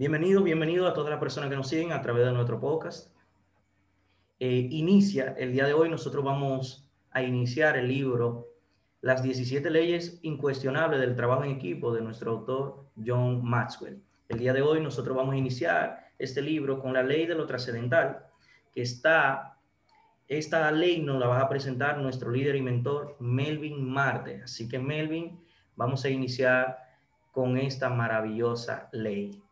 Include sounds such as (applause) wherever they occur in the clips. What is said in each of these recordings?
Bienvenido, bienvenido a todas las personas que nos siguen a través de nuestro podcast. Eh, inicia, el día de hoy nosotros vamos a iniciar el libro Las 17 leyes incuestionables del trabajo en equipo de nuestro autor John Maxwell. El día de hoy nosotros vamos a iniciar este libro con la ley de lo trascendental, que está, esta ley nos la va a presentar nuestro líder y mentor Melvin Marte. Así que Melvin, vamos a iniciar con esta maravillosa ley.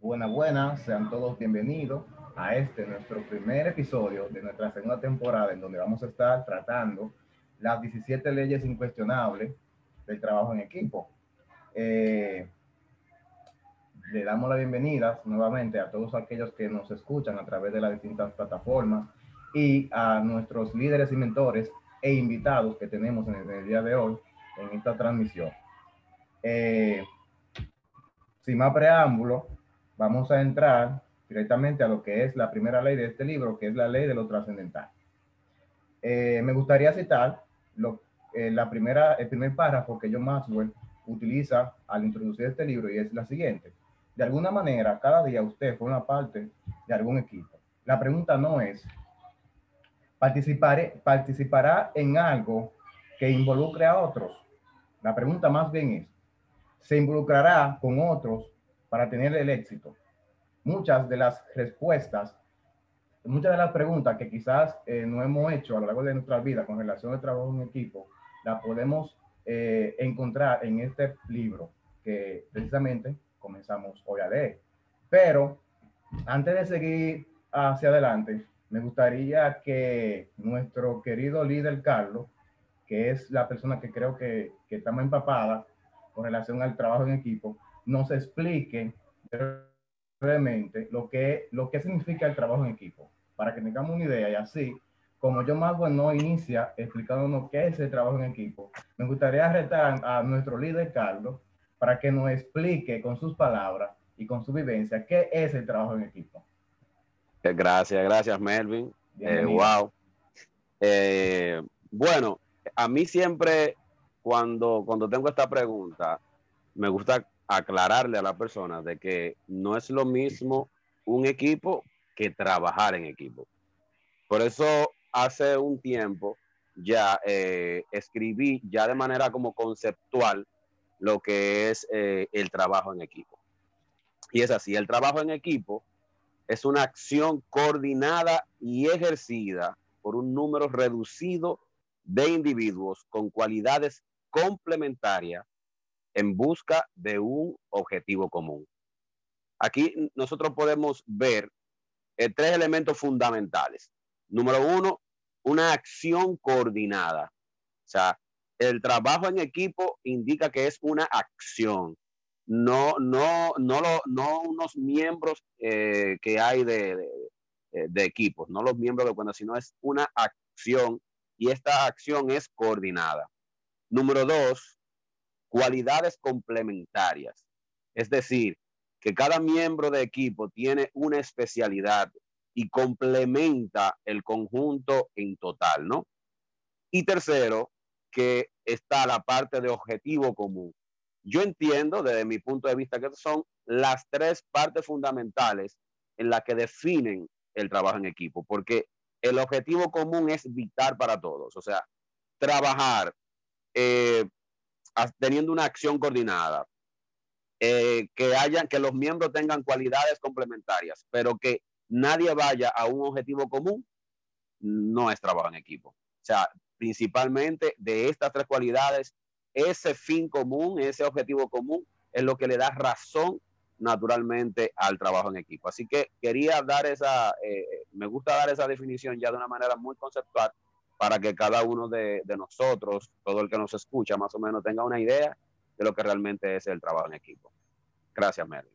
Buenas, buenas, sean todos bienvenidos a este nuestro primer episodio de nuestra segunda temporada en donde vamos a estar tratando las 17 leyes incuestionables del trabajo en equipo. Eh, le damos la bienvenida nuevamente a todos aquellos que nos escuchan a través de las distintas plataformas y a nuestros líderes y mentores e invitados que tenemos en el, día de hoy en esta transmisión. Eh, sin más preámbulo, vamos a entrar directamente a lo que es la primera ley de este libro, que es la ley de lo trascendental. Eh, me gustaría citar lo, eh, la primera, el primer párrafo que John Maxwell utiliza al introducir este libro y es la siguiente. De alguna manera, cada día usted forma parte de algún equipo. La pregunta no es, ¿participaré, ¿participará en algo que involucre a otros? La pregunta más bien es, ¿se involucrará con otros para tener el éxito? Muchas de las respuestas, muchas de las preguntas que quizás eh, no hemos hecho a lo largo de nuestra vida con relación al trabajo en equipo, las podemos eh, encontrar en este libro que precisamente comenzamos hoy a leer. Pero antes de seguir hacia adelante, me gustaría que nuestro querido líder Carlos, que es la persona que creo que, que está más empapada con relación al trabajo en equipo, nos explique brevemente lo que, lo que significa el trabajo en equipo, para que tengamos una idea y así, como yo más bueno inicia explicándonos qué es el trabajo en equipo, me gustaría retar a nuestro líder Carlos para que nos explique con sus palabras y con su vivencia qué es el trabajo en equipo. Eh, gracias, gracias Melvin. Eh, wow. Eh, bueno, a mí siempre cuando, cuando tengo esta pregunta, me gusta aclararle a la persona de que no es lo mismo un equipo que trabajar en equipo. Por eso hace un tiempo ya eh, escribí ya de manera como conceptual lo que es eh, el trabajo en equipo. Y es así, el trabajo en equipo es una acción coordinada y ejercida por un número reducido de individuos con cualidades complementarias en busca de un objetivo común. Aquí nosotros podemos ver eh, tres elementos fundamentales. Número uno, una acción coordinada. O sea, el trabajo en equipo indica que es una acción, no, no, no, lo, no unos miembros eh, que hay de, de, de, equipos, no los miembros de cuando, sino es una acción y esta acción es coordinada. Número dos, cualidades complementarias. Es decir, que cada miembro de equipo tiene una especialidad y complementa el conjunto en total, ¿no? Y tercero, que está la parte de objetivo común. Yo entiendo desde mi punto de vista que son las tres partes fundamentales en las que definen el trabajo en equipo, porque el objetivo común es vital para todos, o sea, trabajar, eh, teniendo una acción coordinada, eh, que hayan, que los miembros tengan cualidades complementarias, pero que nadie vaya a un objetivo común, no es trabajo en equipo. O sea, principalmente de estas tres cualidades, ese fin común, ese objetivo común, es lo que le da razón naturalmente al trabajo en equipo. Así que quería dar esa, eh, me gusta dar esa definición ya de una manera muy conceptual para que cada uno de, nosotros, todo el que nos escucha, más o menos tenga una idea de lo que realmente es el trabajo en equipo. Gracias, Merlin.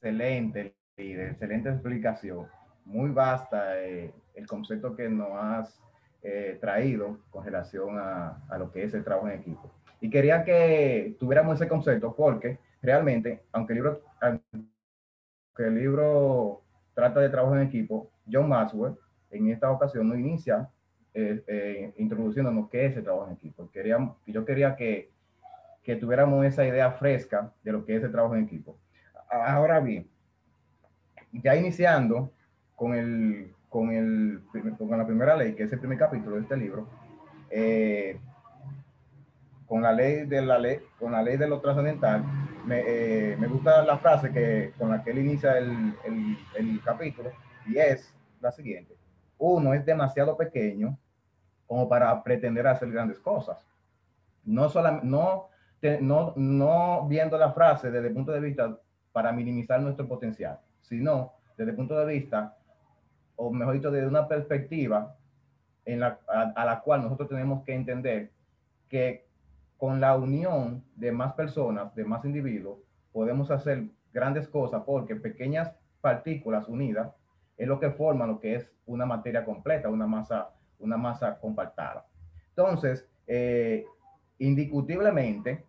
Excelente, excelente explicación. Muy vasta eh, el concepto que nos has eh, traído con relación a, a, lo que es el trabajo en equipo. Y quería que tuviéramos ese concepto porque realmente, aunque el libro, aunque el libro trata de trabajo en equipo, John Maxwell en esta ocasión no inicia eh, eh, introduciéndonos qué es el trabajo en equipo. Queríamos, yo quería que, que tuviéramos esa idea fresca de lo que es el trabajo en equipo. Ahora bien, ya iniciando con, el, con, el, con la primera ley, que es el primer capítulo de este libro, eh, con la ley de la ley, con la ley de lo trascendental, me, eh, me gusta la frase que, con la que él inicia el, el, el, capítulo, y es la siguiente. Uno es demasiado pequeño como para pretender hacer grandes cosas. No, solamente, no, no, no viendo la frase desde el punto de vista para minimizar nuestro potencial, sino desde el punto de vista, o mejor dicho, desde una perspectiva en la, a, a la cual nosotros tenemos que entender que con la unión de más personas, de más individuos, podemos hacer grandes cosas porque pequeñas partículas unidas es lo que forma lo que es una materia completa, una masa, una masa compactada. Entonces, eh, indiscutiblemente,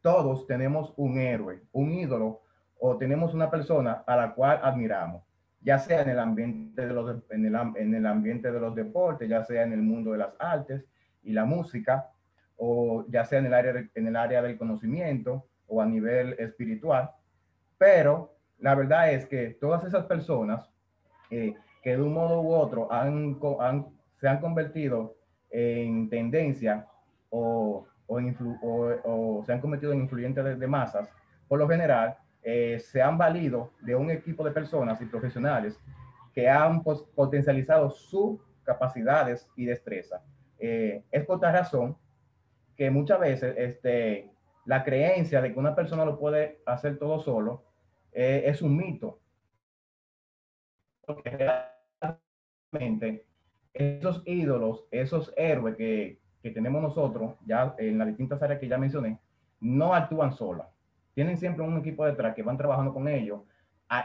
todos tenemos un héroe, un ídolo, o tenemos una persona a la cual admiramos, ya sea en el ambiente de los, en el, en el ambiente de los deportes, ya sea en el mundo de las artes y la música, o ya sea en el área, de, en el área del conocimiento o a nivel espiritual. Pero la verdad es que todas esas personas eh, que de un modo u otro han, han, se han convertido en tendencia o, o, influ, o, o, se han convertido en influyentes de, de masas, por lo general eh, se han valido de un equipo de personas y profesionales que han potencializado sus capacidades y destreza. Eh, es por esta razón que muchas veces este, la creencia de que una persona lo puede hacer todo solo eh, es un mito. Porque realmente esos ídolos, esos héroes que, que tenemos nosotros, ya en las distintas áreas que ya mencioné, no actúan solas. Tienen siempre un equipo detrás que van trabajando con ellos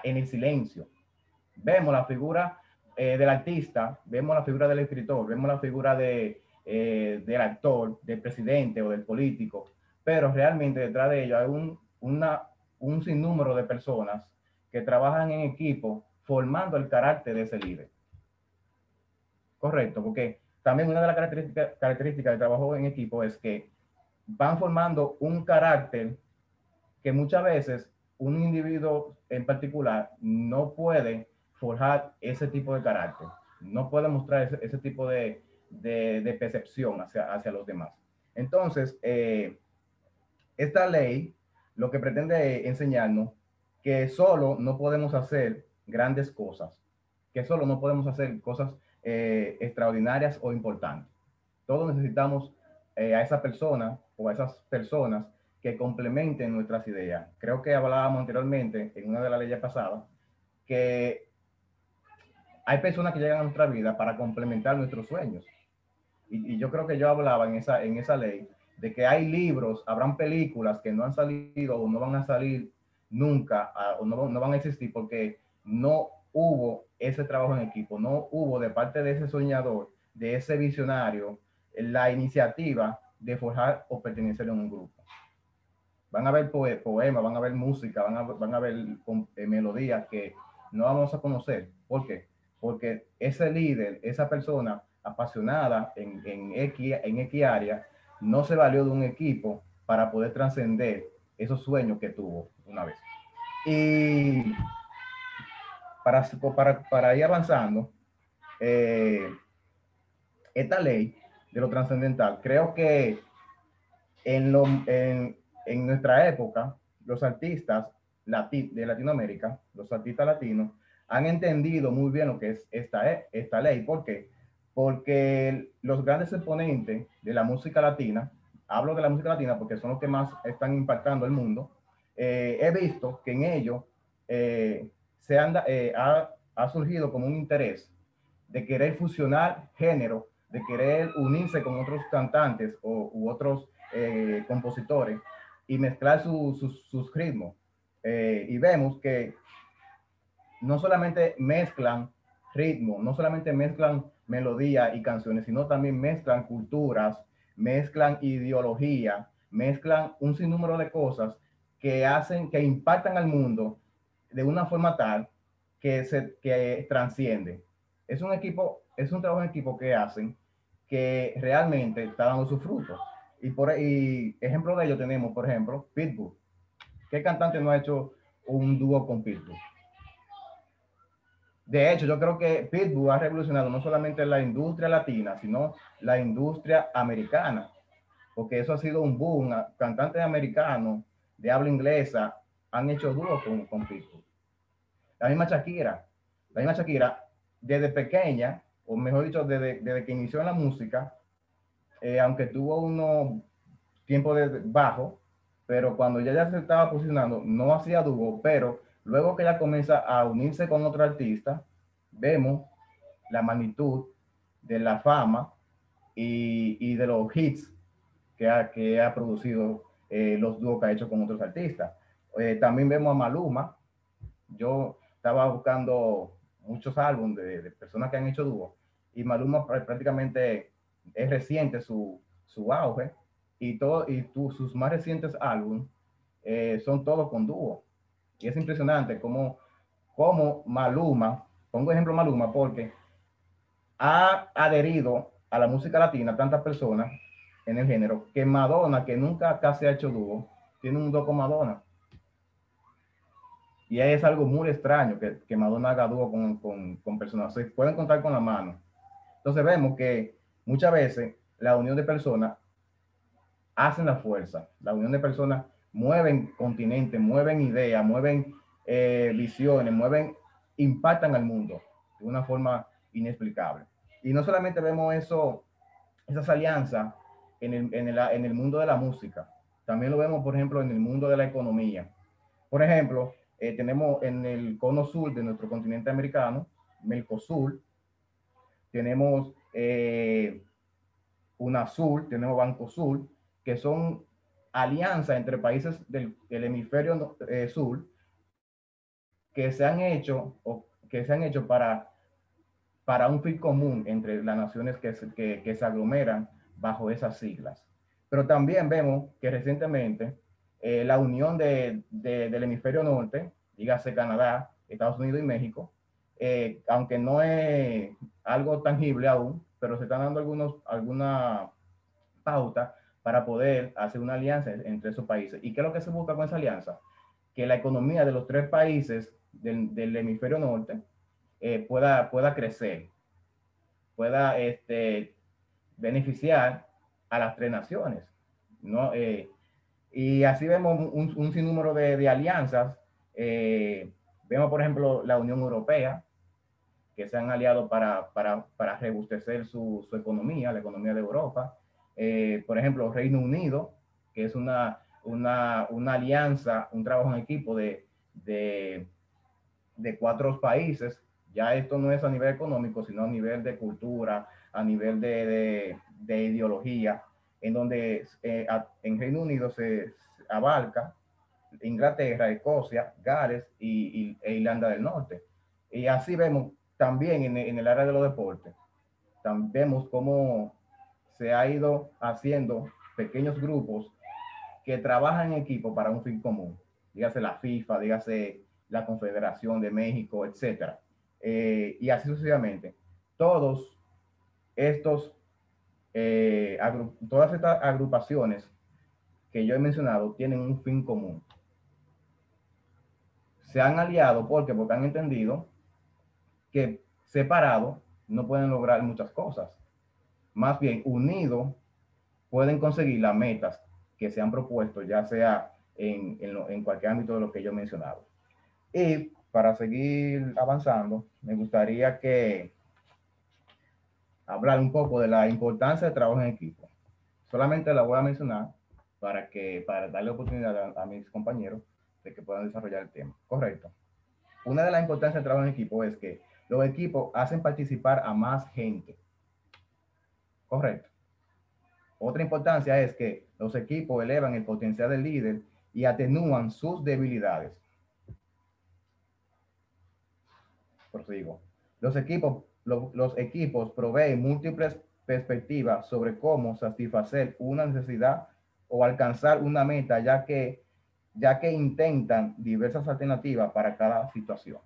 en el silencio. Vemos la figura eh, del artista, vemos la figura del escritor, vemos la figura de, eh, del actor, del presidente o del político, pero realmente detrás de ellos hay un, una, un sinnúmero de personas que trabajan en equipo formando el carácter de ese líder. Correcto, porque también una de las características, características del trabajo en equipo es que van formando un carácter que muchas veces un individuo en particular no puede forjar ese tipo de carácter, no puede mostrar ese, ese tipo de, de, percepción hacia, hacia los demás. Entonces, eh, esta ley lo que pretende enseñarnos que solo no podemos hacer grandes cosas, que solo no podemos hacer cosas eh, extraordinarias o importantes. Todos necesitamos eh, a esa persona o a esas personas que complementen nuestras ideas. Creo que hablábamos anteriormente en una de las leyes pasadas que hay personas que llegan a nuestra vida para complementar nuestros sueños. Y, yo creo que yo hablaba en esa, en esa ley de que hay libros, habrán películas que no han salido o no van a salir nunca o no, no van a existir porque no hubo ese trabajo en equipo, no hubo de parte de ese soñador, de ese visionario, la iniciativa de forjar o pertenecer a un grupo. Van a poe poemas, van a ver música, van a, van a ver eh, melodías que no vamos a conocer. ¿Por qué? Porque ese líder, esa persona apasionada en, en, X, en X área, no se valió de un equipo para poder trascender esos sueños que tuvo una vez. Y para, para, para ir avanzando, eh, esta ley de lo trascendental, creo que en, nuestra época, los artistas lati de Latinoamérica, los artistas latinos, han entendido muy bien lo que es esta, esta ley. ¿Por qué? Porque los grandes exponentes de la música latina, hablo de la música latina porque son los que más están impactando el mundo, eh, he visto que en ellos eh, se eh, ha, ha, surgido como un interés de querer fusionar género, de querer unirse con otros cantantes o, u otros eh, compositores y mezclar sus ritmos. Eh, y vemos que no solamente mezclan ritmo, no solamente mezclan melodía y canciones, sino también mezclan culturas, mezclan ideología, mezclan un sinnúmero de cosas que hacen, que impactan al mundo de una forma tal que se que transciende. Es un equipo, es un trabajo en equipo que hacen que realmente está dando su fruto. Y por ejemplo de ello tenemos, por ejemplo, Pitbull. ¿Qué cantante no ha hecho un dúo con Pitbull? De hecho, yo creo que Pitbull ha revolucionado no solamente la industria latina, sino la industria americana, porque eso ha sido un boom. Cantantes americanos de habla inglesa han hecho dúos con, con Pitbull. La misma Shakira, la misma Shakira, desde pequeña, o mejor dicho, desde, desde que inició en la música, eh, aunque tuvo unos tiempos de bajo, pero cuando ella ya se estaba posicionando, no hacía dúo, pero luego que ella comienza a unirse con otro artista, vemos la magnitud de la fama y, y de los hits que ha, que ha producido eh, los dúos que ha hecho con otros artistas. Eh, también vemos a Maluma. Yo estaba buscando muchos álbumes de, de personas que han hecho dúos y Maluma prácticamente es reciente su, su auge y, todo, y sus más recientes álbumes eh, son todos con dúo. Y es impresionante cómo, cómo Maluma, pongo ejemplo Maluma porque ha adherido a la música latina tantas personas en el género que Madonna, que nunca casi ha hecho dúo, tiene un dúo con Madonna. Y es algo muy extraño que, que Madonna haga dúo con, con, personas. Pueden contar con la mano. Entonces vemos que muchas veces la unión de personas hacen la fuerza. La unión de personas mueven continentes, mueven ideas, mueven eh, visiones, mueven, impactan al mundo de una forma inexplicable. Y no solamente vemos eso, esas alianzas en el, en, el, en el mundo de la música, también lo vemos, por ejemplo, en el mundo de la economía. Por ejemplo, eh, tenemos en el cono sur de nuestro continente americano, Mercosur, tenemos eh, UNASUR, tenemos Banco Sur, que son alianzas entre países del, hemisferio eh, sur que se han hecho o que se han hecho para, para un fin común entre las naciones que se, que, que se aglomeran bajo esas siglas. Pero también vemos que recientemente eh, la unión de, de, del hemisferio norte, dígase Canadá, Estados Unidos y México, eh, aunque no es algo tangible aún, pero se están dando algunos, alguna pauta para poder hacer una alianza entre esos países. ¿Y qué es lo que se busca con esa alianza? Que la economía de los tres países del, del hemisferio norte eh, pueda, pueda crecer, pueda este, beneficiar a las tres naciones. ¿no? Y así vemos un, un sinnúmero de, de alianzas. Eh, vemos, por ejemplo, la Unión Europea, que se han aliado para, para, para rebustecer su, su, economía, la economía de Europa. Eh, por ejemplo, Reino Unido, que es una, una, una alianza, un trabajo en equipo de, de, de, cuatro países. Ya esto no es a nivel económico, sino a nivel de cultura, a nivel de, de, de ideología, en donde eh, a, en Reino Unido se, abarca Inglaterra, Escocia, Gales y, y, e Irlanda del Norte. Y así vemos también en, en el área de los deportes, también vemos cómo se ha ido haciendo pequeños grupos que trabajan en equipo para un fin común. Dígase la FIFA, dígase la Confederación de México, etcétera. Eh, y así sucesivamente. Todos estos, eh, todas estas agrupaciones que yo he mencionado tienen un fin común. Se han aliado porque, porque han entendido que separados no pueden lograr muchas cosas. Más bien, unidos pueden conseguir las metas que se han propuesto, ya sea en, en, lo, en cualquier ámbito de lo que yo he mencionado. Y para seguir avanzando, me gustaría que hablar un poco de la importancia del trabajo en equipo. Solamente la voy a mencionar para que para darle oportunidad a, mis compañeros de que puedan desarrollar el tema. Correcto. Una de las importancias del trabajo en equipo es que los equipos hacen participar a más gente. Correcto. Otra importancia es que los equipos elevan el potencial del líder y atenúan sus debilidades. Prosigo. Los equipos, los equipos proveen múltiples perspectivas sobre cómo satisfacer una necesidad o alcanzar una meta, ya que, ya que intentan diversas alternativas para cada situación.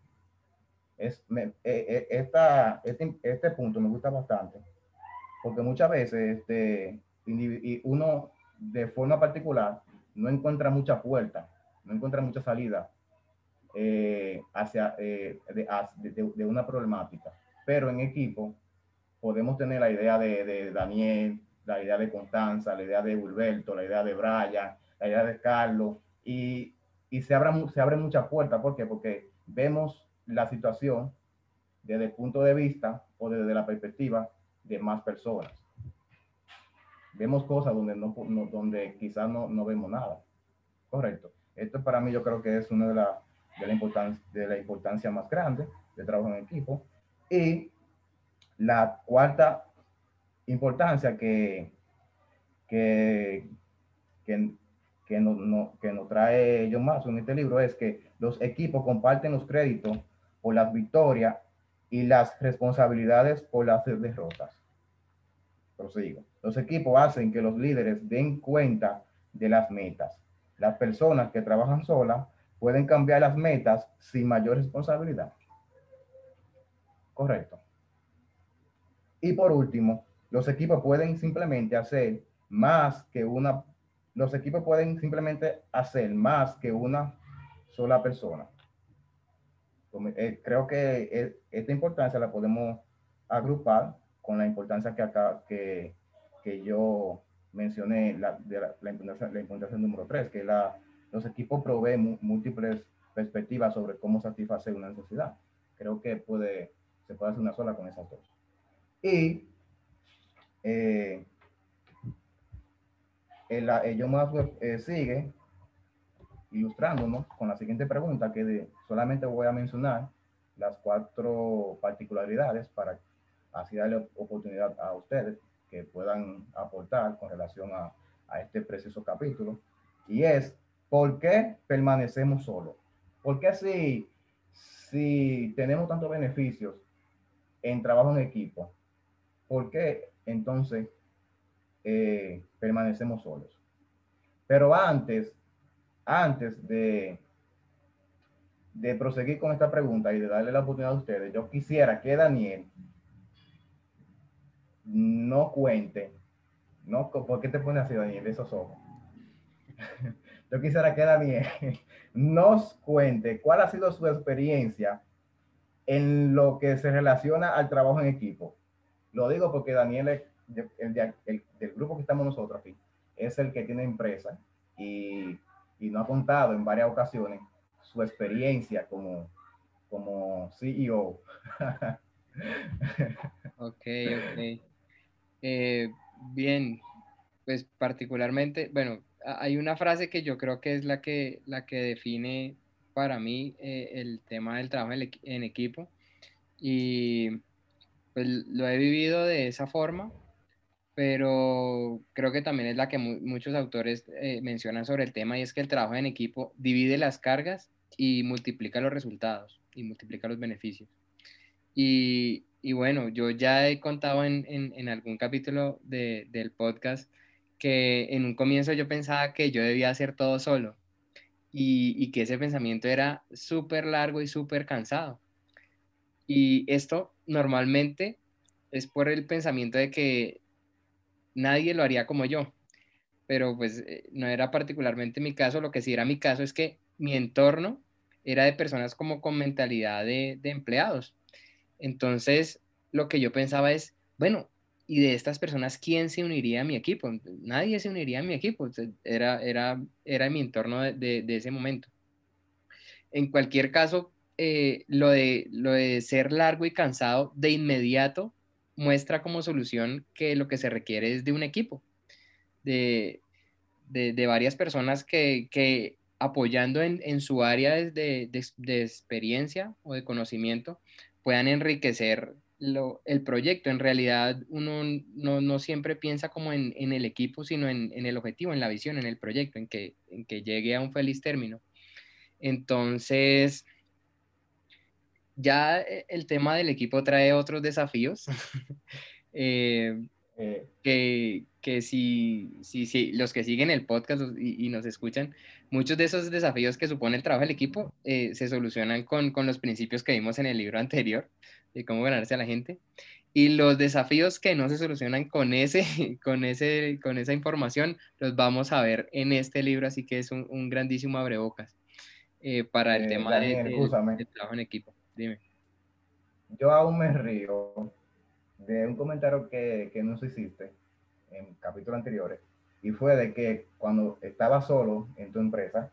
Es, eh, eh, este, este, punto me gusta bastante, porque muchas veces este, uno de forma particular no encuentra mucha puerta, no encuentra mucha salida eh, hacia, de, de, una problemática, pero en equipo podemos tener la idea de, de Daniel, la idea de Constanza, la idea de Gilberto, la idea de Brian, la idea de Carlos, y, y se, abre, se abre muchas puertas. ¿Por qué? Porque vemos la situación desde el punto de vista o desde la perspectiva de más personas. Vemos cosas donde, no, donde quizás no, no, vemos nada. Correcto. Esto para mí yo creo que es una de, la, de, la importancia, de la importancia más grande de trabajo en equipo. Y la cuarta importancia que, que, que, que, no, que nos trae John Masso en este libro es que los equipos comparten los créditos por las victorias y las responsabilidades por las derrotas. Prosigo. Los equipos hacen que los líderes den cuenta de las metas. Las personas que trabajan solas pueden cambiar las metas sin mayor responsabilidad. Correcto. Y por último, los equipos pueden simplemente hacer más que una, los equipos pueden simplemente hacer más que una sola persona. Eh, creo que e, esta importancia la podemos agrupar con la importancia que acá, que, que yo mencioné, la, de la, la, importancia, la importancia número tres, que la, los equipos proveen múltiples perspectivas sobre cómo satisfacer una necesidad. Creo que puede, se puede hacer una sola con esas dos. Y eh, el, ello más eh, sigue ilustrándonos con la siguiente pregunta que solamente voy a mencionar las cuatro particularidades para así darle oportunidad a ustedes que puedan aportar con relación a, a este precioso capítulo. Y es, ¿por qué permanecemos solos? ¿Por qué si, si tenemos tantos beneficios en trabajo en equipo, ¿por qué entonces eh, permanecemos solos? Pero antes, antes de, de proseguir con esta pregunta y de darle la oportunidad a ustedes, yo quisiera que Daniel no cuente, no, ¿por qué te pone así, Daniel, esos ojos? (laughs) yo quisiera que Daniel (laughs) nos cuente cuál ha sido su experiencia en lo que se relaciona al trabajo en equipo. Lo digo porque Daniel, es el, del grupo que estamos nosotros aquí, es el que tiene empresa y, y nos ha contado en varias ocasiones su experiencia como, como CEO. (laughs) ok, ok. Eh, bien, pues particularmente, bueno, hay una frase que yo creo que es la que, la que define para mí eh, el tema del trabajo en, equipo y pues lo he vivido de esa forma, pero creo que también es la que muchos autores eh, mencionan sobre el tema y es que el trabajo en equipo divide las cargas y multiplica los resultados y multiplica los beneficios. Y, bueno, yo ya he contado en, algún capítulo de, del podcast que en un comienzo yo pensaba que yo debía hacer todo solo y, que ese pensamiento era súper largo y súper cansado. Y esto normalmente es por el pensamiento de que nadie lo haría como yo, pero pues eh, no era particularmente mi caso, lo que sí era mi caso es que mi entorno era de personas como con mentalidad de, empleados. Entonces, lo que yo pensaba es, bueno, y de estas personas, ¿quién se uniría a mi equipo? Nadie se uniría a mi equipo, era, era, era mi entorno de, de ese momento. En cualquier caso, eh, lo, de, lo de ser largo y cansado de inmediato muestra como solución que lo que se requiere es de un equipo, de, de, varias personas que, que apoyando en, en, su área de, de, experiencia o de conocimiento puedan enriquecer el proyecto. En realidad uno no, siempre piensa como en, el equipo, sino en, el objetivo, en la visión, en el proyecto, en que, en que llegue a un feliz término. Entonces, ya eh, el tema del equipo trae otros desafíos. (laughs) Eh, eh. que, que si, si, si, los que siguen el podcast y, nos escuchan, muchos de esos desafíos que supone el trabajo del equipo se solucionan con, con, los principios que vimos en el libro (laughs) anterior de cómo ganarse a la gente. Y los desafíos que no se solucionan con, ese, (laughs) con, ese, con esa información los vamos a ver en este libro, así que es un, un grandísimo abrebocas eh, para el tema de, trabajo en equipo. Dime. Yo aún me río de un comentario que, que nos hiciste en capítulos anteriores, y fue de que cuando estaba solo en tu empresa,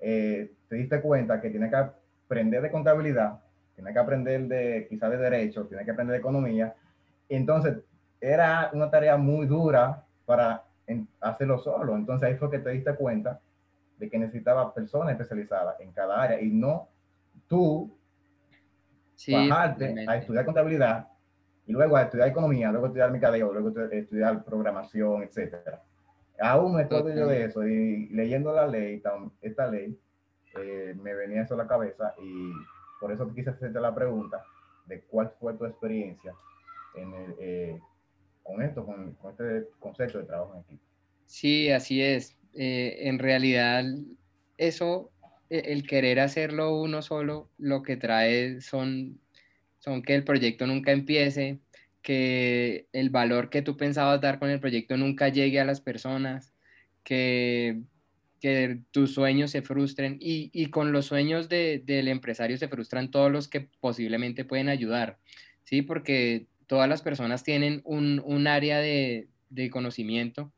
eh, te diste cuenta que tienes que aprender de contabilidad tiene que aprender de quizás de derecho, tiene que aprender de economía. Entonces, era una tarea muy dura para hacerlo solo. Entonces ahí fue que te diste cuenta de que necesitaba personas especializadas en cada área y no tú bajarte a estudiar contabilidad y luego a estudiar economía, luego a estudiar mercadeo, luego a estudiar programación, etcétera. Aún me estoy yo de eso y leyendo la ley, esta ley, eh, me venía eso a la cabeza y por eso quise hacerte la pregunta de cuál fue tu experiencia eh, con esto, con, este concepto de trabajo en equipo. Sí, así es. Eh, en realidad, eso, e, el querer hacerlo uno solo, lo que trae son, son que el proyecto nunca empiece, que el valor que tú pensabas dar con el proyecto nunca llegue a las personas, que que tus sueños se frustren y, con los sueños del empresario se frustran todos los que posiblemente pueden ayudar, ¿sí? Porque todas las personas tienen un, área de, conocimiento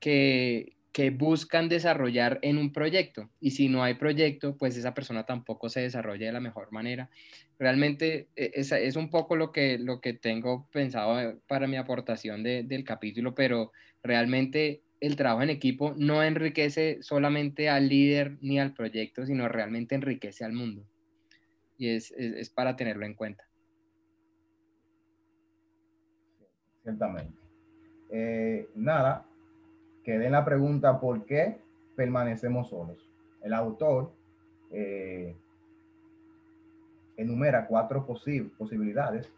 que, buscan desarrollar en un proyecto y si no hay proyecto, pues esa persona tampoco se desarrolla de la mejor manera. Realmente e, es, es un poco lo que, lo que tengo pensado para mi aportación del capítulo, pero realmente el trabajo en equipo no enriquece solamente al líder ni al proyecto, sino realmente enriquece al mundo. Y es, para tenerlo en cuenta. Ciertamente. Eh, nada, quede en la pregunta por qué permanecemos solos. El autor eh, enumera cuatro posibilidades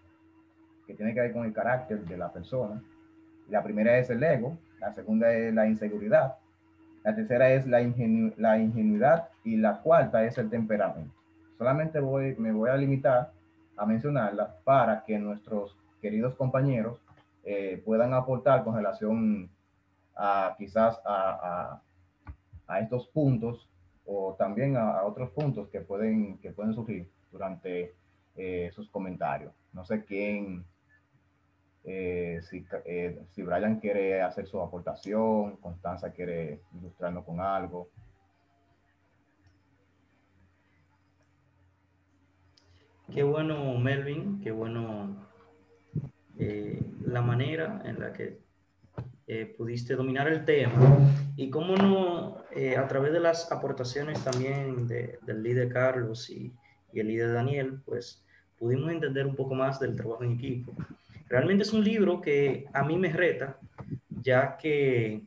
que tienen que ver con el carácter de la persona. La primera es el ego, la segunda es la inseguridad, la tercera es la, la ingenuidad y la cuarta es el temperamento. Solamente voy, me voy a limitar a mencionarla para que nuestros queridos compañeros eh, puedan aportar con relación a quizás a, a, estos puntos o también a, otros puntos que pueden, que pueden surgir durante eh, sus comentarios. No sé quién eh, si, eh, si Brian quiere hacer su aportación, Constanza quiere ilustrarnos con algo. Qué bueno, Melvin, qué bueno eh, la manera en la que pudiste dominar el tema y cómo no, a través de las aportaciones también del líder Carlos y, y el líder Daniel, pues pudimos entender un poco más del trabajo en equipo. Realmente es un libro que a mí me reta, ya que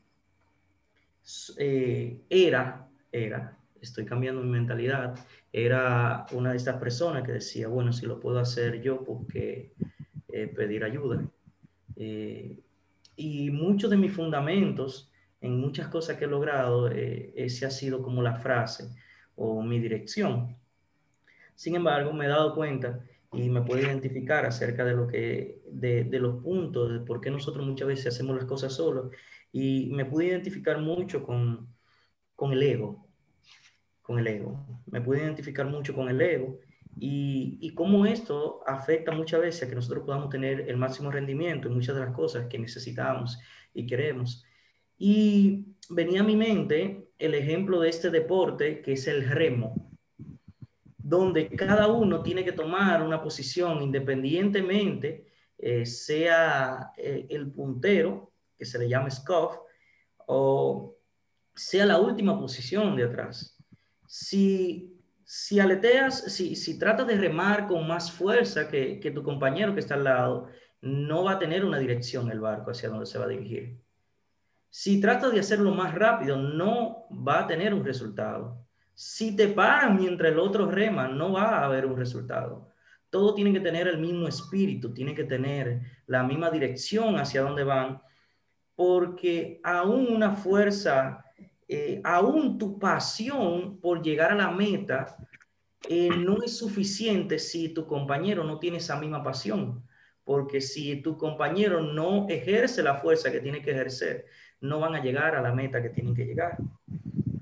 eh, era, era, estoy cambiando mi mentalidad, era una de estas personas que decía, bueno, si lo puedo hacer yo, ¿por qué eh, pedir ayuda? Eh, y muchos de mis fundamentos en muchas cosas que he logrado, ese ha sido como la frase o mi dirección. Sin embargo, me he dado cuenta y me puede identificar acerca de lo que, de, de, los puntos, de por qué nosotros muchas veces hacemos las cosas solos. Y me pude identificar mucho con, con el ego, con el ego. Me pude identificar mucho con el ego y, cómo esto afecta muchas veces a que nosotros podamos tener el máximo rendimiento en muchas de las cosas que necesitamos y queremos. Y venía a mi mente el ejemplo de este deporte que es el remo donde cada uno tiene que tomar una posición independientemente, eh, sea eh, el puntero, que se le llama scuff, o sea la última posición de atrás. Si si aleteas, si, si tratas de remar con más fuerza que, que tu compañero que está al lado, no va a tener una dirección el barco hacia donde se va a dirigir. Si tratas de hacerlo más rápido, no va a tener un resultado. Si te paran mientras el otro rema, no va a haber un resultado. Todo tiene que tener el mismo espíritu, tiene que tener la misma dirección hacia donde van, porque aún una fuerza eh, aún tu pasión por llegar a la meta eh, no es suficiente si tu compañero no tiene esa misma pasión. Porque si tu compañero no ejerce la fuerza que tiene que ejercer, no van a llegar a la meta que tienen que llegar.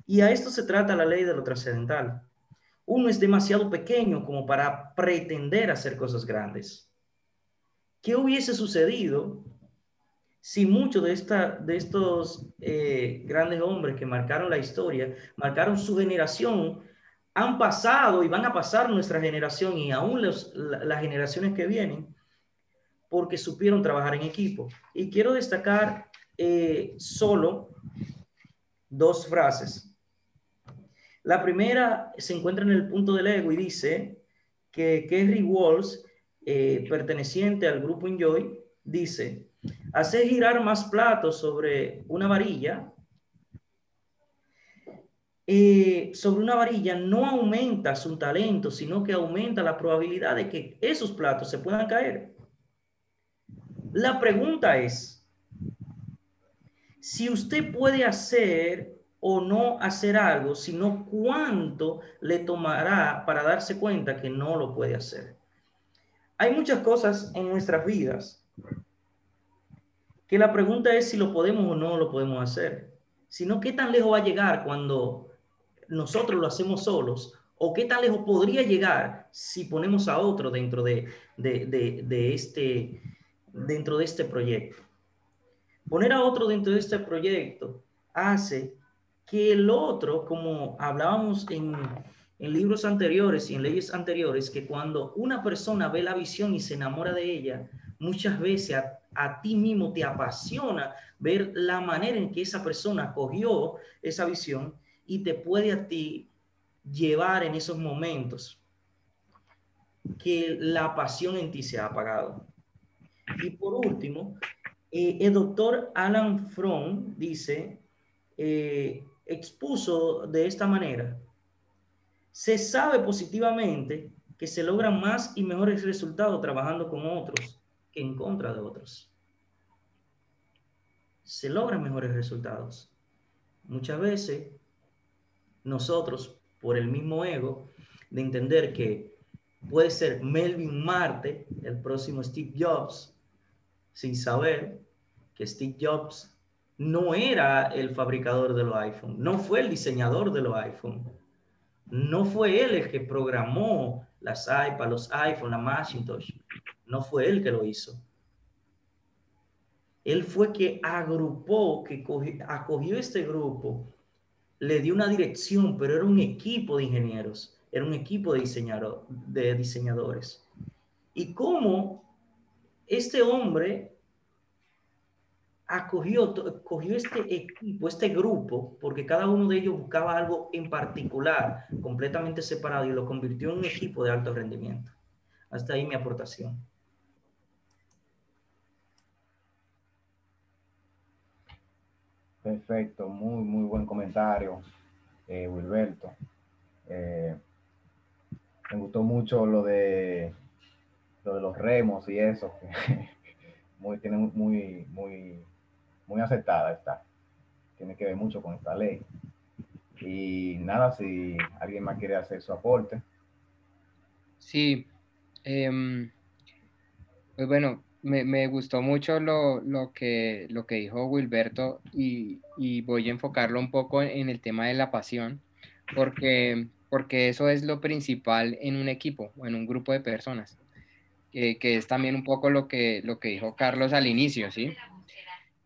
Y a esto se trata la ley de lo trascendental. Uno es demasiado pequeño como para pretender hacer cosas grandes. ¿Qué hubiese sucedido si muchos de, de estos eh, grandes hombres que marcaron la historia, marcaron su generación, han pasado y van a pasar nuestra generación y aún las generaciones que vienen, porque supieron trabajar en equipo. Y quiero destacar eh, solo dos frases. La primera se encuentra en el punto del ego y dice que Kerry Walls, eh, perteneciente al grupo Enjoy, dice, hacer girar más platos sobre una varilla, eh, sobre una varilla no aumenta su talento, sino que aumenta la probabilidad de que esos platos se puedan caer. La pregunta es, si usted puede hacer o no hacer algo, sino cuánto le tomará para darse cuenta que no lo puede hacer. Hay muchas cosas en nuestras vidas que la pregunta es si lo podemos o no lo podemos hacer, sino qué tan lejos va a llegar cuando nosotros lo hacemos solos o qué tan lejos podría llegar si ponemos a otro dentro de, de, este, dentro de este proyecto. Poner a otro dentro de este proyecto hace que el otro, como hablábamos en, en libros anteriores y en leyes anteriores, que cuando una persona ve la visión y se enamora de ella, muchas veces a, ti mismo te apasiona ver la manera en que esa persona cogió esa visión y te puede a ti llevar en esos momentos que la pasión en ti se ha apagado. Y por último, eh, el doctor Alan Fromm dice, eh, expuso de esta manera, se sabe positivamente que se logran más y mejores resultados trabajando con otros que en contra de otros. Se logran mejores resultados. Muchas veces nosotros, por el mismo ego, de entender que puede ser Melvin Marte, el próximo Steve Jobs, sin saber que Steve Jobs no era el fabricador de los iPhone, no fue el diseñador de los iPhone, no fue él el que programó las iPads, los iPhone, la Macintosh. No fue él que lo hizo. Él fue que agrupó, que acogió este grupo, le dio una dirección, pero era un equipo de ingenieros, era un equipo de, diseñador, de diseñadores. Y cómo este hombre acogió, cogió este equipo, este grupo, porque cada uno de ellos buscaba algo en particular, completamente separado, y lo convirtió en un equipo de alto rendimiento. Hasta ahí mi aportación. Perfecto, muy, muy buen comentario, eh, Wilberto. Eh, me gustó mucho lo de, lo de los remos y eso, (laughs) muy, tiene muy, muy, muy aceptada está. Tiene que ver mucho con esta ley. Y nada, si alguien más quiere hacer su aporte. Sí, em, pues bueno, me, gustó mucho lo, que, lo que dijo Wilberto y, voy a enfocarlo un poco en el tema de la pasión, porque, porque eso es lo principal en un equipo o en un grupo de personas, que es también un poco lo que, lo que dijo Carlos al inicio, ¿sí?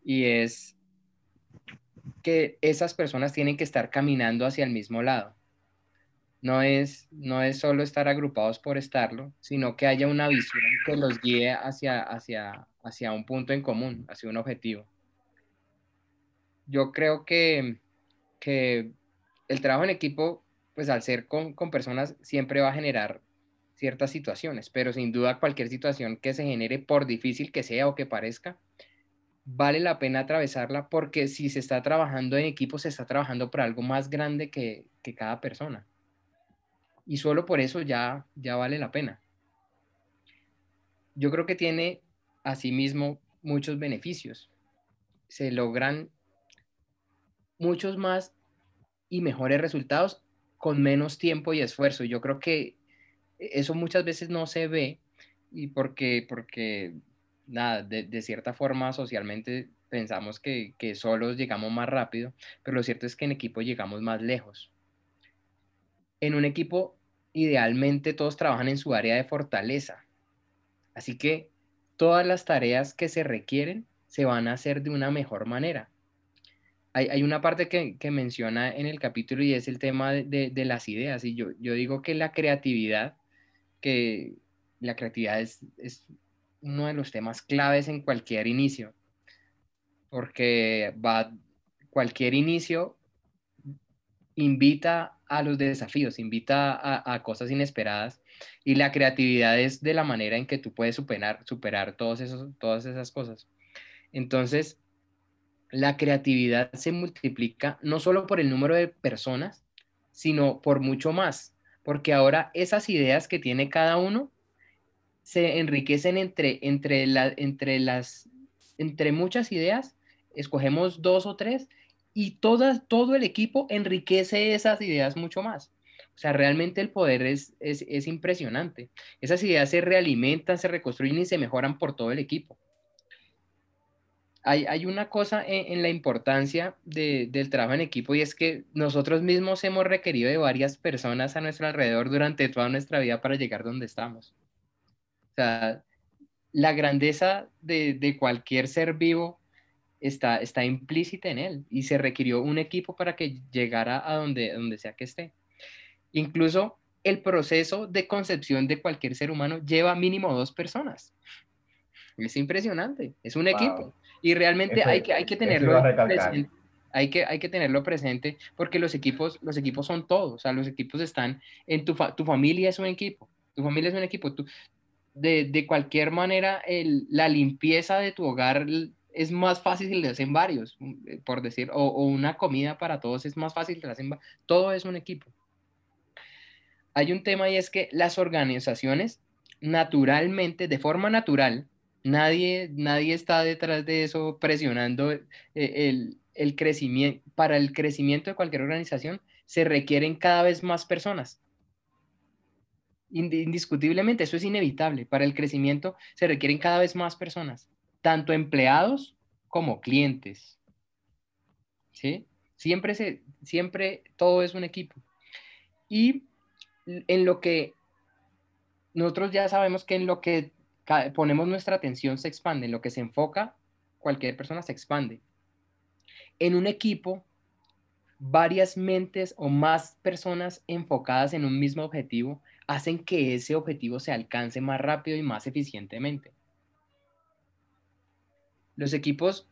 Y es que esas personas tienen que estar caminando hacia el mismo lado no es, no es solo estar agrupados por estarlo, sino que haya una visión que los guíe hacia, hacia, hacia un punto en común, hacia un objetivo. Yo creo que, que el trabajo en equipo pues al ser con, con personas siempre va a generar ciertas situaciones, pero sin duda cualquier situación que se genere, por difícil que sea o que parezca, vale la pena atravesarla porque si se está trabajando en equipo, se está trabajando por algo más grande que, que cada persona. Y solo por eso ya, ya vale la pena. Yo creo que tiene asimismo muchos beneficios. Se logran muchos más y mejores resultados con menos tiempo y esfuerzo. Yo creo que eso muchas veces no se ve y porque, porque nada, de, cierta forma socialmente pensamos que, que, solos llegamos más rápido, pero lo cierto es que en equipo llegamos más lejos. En un equipo, idealmente todos trabajan en su área de fortaleza. Así que todas las tareas que se requieren se van a hacer de una mejor manera. Hay, una parte que, menciona en el capítulo y es el tema de, las ideas. Y yo, digo que la creatividad que la creatividad es, uno de los temas claves en cualquier inicio, porque va, cualquier inicio invita a los desafíos, invita a, cosas inesperadas y la creatividad es de la manera en que tú puedes superar, superar todos esos, todas esas cosas. Entonces, la creatividad se multiplica no solo por el número de personas, sino por mucho más porque ahora esas ideas que tiene cada uno se enriquecen entre, entre, entre, las, entre muchas ideas, escogemos dos o tres y todas, todo el equipo enriquece esas ideas mucho más. O sea, realmente el poder es, es, impresionante. Esas ideas se realimentan, se reconstruyen y se mejoran por todo el equipo hay, una cosa en, la importancia del trabajo en equipo y es que nosotros mismos hemos requerido de varias personas a nuestro alrededor durante toda nuestra vida para llegar donde estamos. O sea, la grandeza de, cualquier ser vivo está, está implícita en él y se requirió un equipo para que llegara a donde, donde sea que esté. Incluso el proceso de concepción de cualquier ser humano lleva mínimo dos personas. Es impresionante, es un equipo. Y realmente hay, que, hay que tenerlo presente. Hay que, hay que tenerlo presente porque los equipos, los equipos son todos. O sea, los equipos están en tu, tu familia es un equipo. Tu familia es un equipo. Tú, de, de cualquier manera, el, la limpieza de tu hogar es más fácil si le hacen varios, eh, por decir, o, una comida para todos es más fácil si hacen Todo es un equipo. Hay un tema y es que las organizaciones naturalmente, de forma natural, Nadie, nadie está detrás de eso presionando eh, el, el crecimiento. Para el crecimiento de cualquier organización se requieren cada vez más personas. Indiscutiblemente, eso es inevitable. Para el crecimiento se requieren cada vez más personas, tanto empleados como clientes. ¿Sí? Siempre, se, siempre todo es un equipo. Y en lo que nosotros ya sabemos que en lo que ponemos nuestra atención, se expande. En lo que se enfoca, cualquier persona se expande. En un equipo, varias mentes o más personas enfocadas en un mismo objetivo hacen que ese objetivo se alcance más rápido y más eficientemente. Los equipos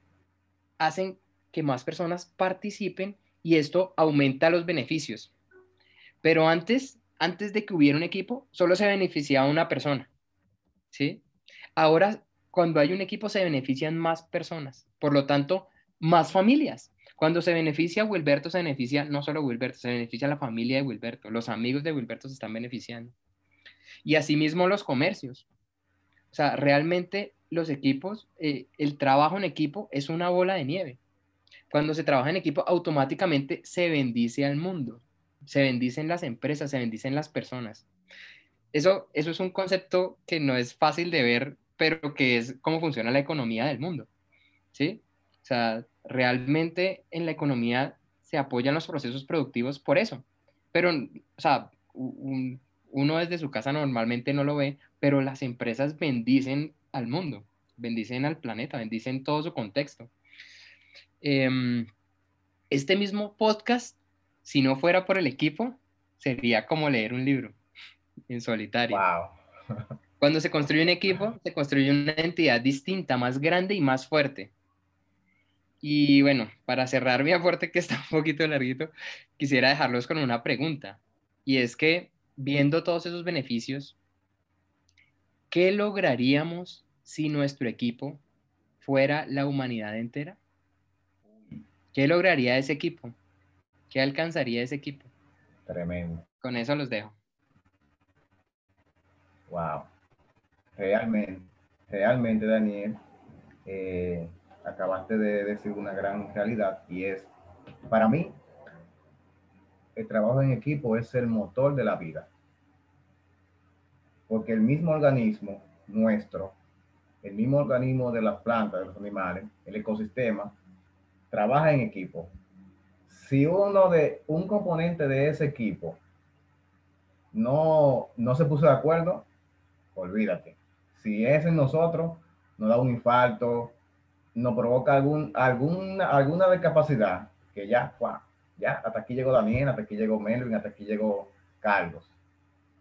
hacen que más personas participen y esto aumenta los beneficios. Pero antes, antes de que hubiera un equipo, solo se beneficiaba una persona. ¿Sí? Ahora, cuando hay un equipo, se benefician más personas, por lo tanto, más familias. Cuando se beneficia Wilberto, se beneficia no solo Wilberto, se beneficia la familia de Wilberto, los amigos de Wilberto se están beneficiando. Y asimismo los comercios. O sea, realmente los equipos, eh, el trabajo en equipo es una bola de nieve. Cuando se trabaja en equipo, automáticamente se bendice al mundo, se bendicen las empresas, se bendicen las personas. Eso, eso es un concepto que no es fácil de ver pero que es cómo funciona la economía del mundo, ¿sí? O sea, realmente en la economía se apoyan los procesos productivos por eso, pero, o sea, uno desde su casa normalmente no lo ve, pero las empresas bendicen al mundo, bendicen al planeta, bendicen todo su contexto. Em, este mismo podcast, si no fuera por el equipo, sería como leer un libro en solitario. Wow. (laughs) Cuando se construye un equipo, se construye una entidad distinta, más grande y más fuerte. Y bueno, para cerrar mi aporte, que (laughs) está un poquito larguito, quisiera dejarlos con una pregunta. Y es que viendo todos esos beneficios, ¿qué lograríamos si nuestro equipo fuera la humanidad entera? ¿Qué lograría ese equipo? ¿Qué alcanzaría ese equipo? Tremendo. Con eso los dejo. Wow. Realmente, realmente, Daniel, eh, acabaste de decir una gran realidad y es, para mí, el trabajo en equipo es el motor de la vida. Porque el mismo organismo nuestro, el mismo organismo de las plantas, de los animales, el ecosistema, trabaja en equipo. Si uno de un componente de ese equipo no, no se puso de acuerdo, olvídate. Si es en nosotros, nos da un infarto, nos provoca algún, alguna, alguna discapacidad que ya, ya, hasta aquí llegó Daniel, hasta aquí llegó Melvin, hasta aquí llegó Carlos.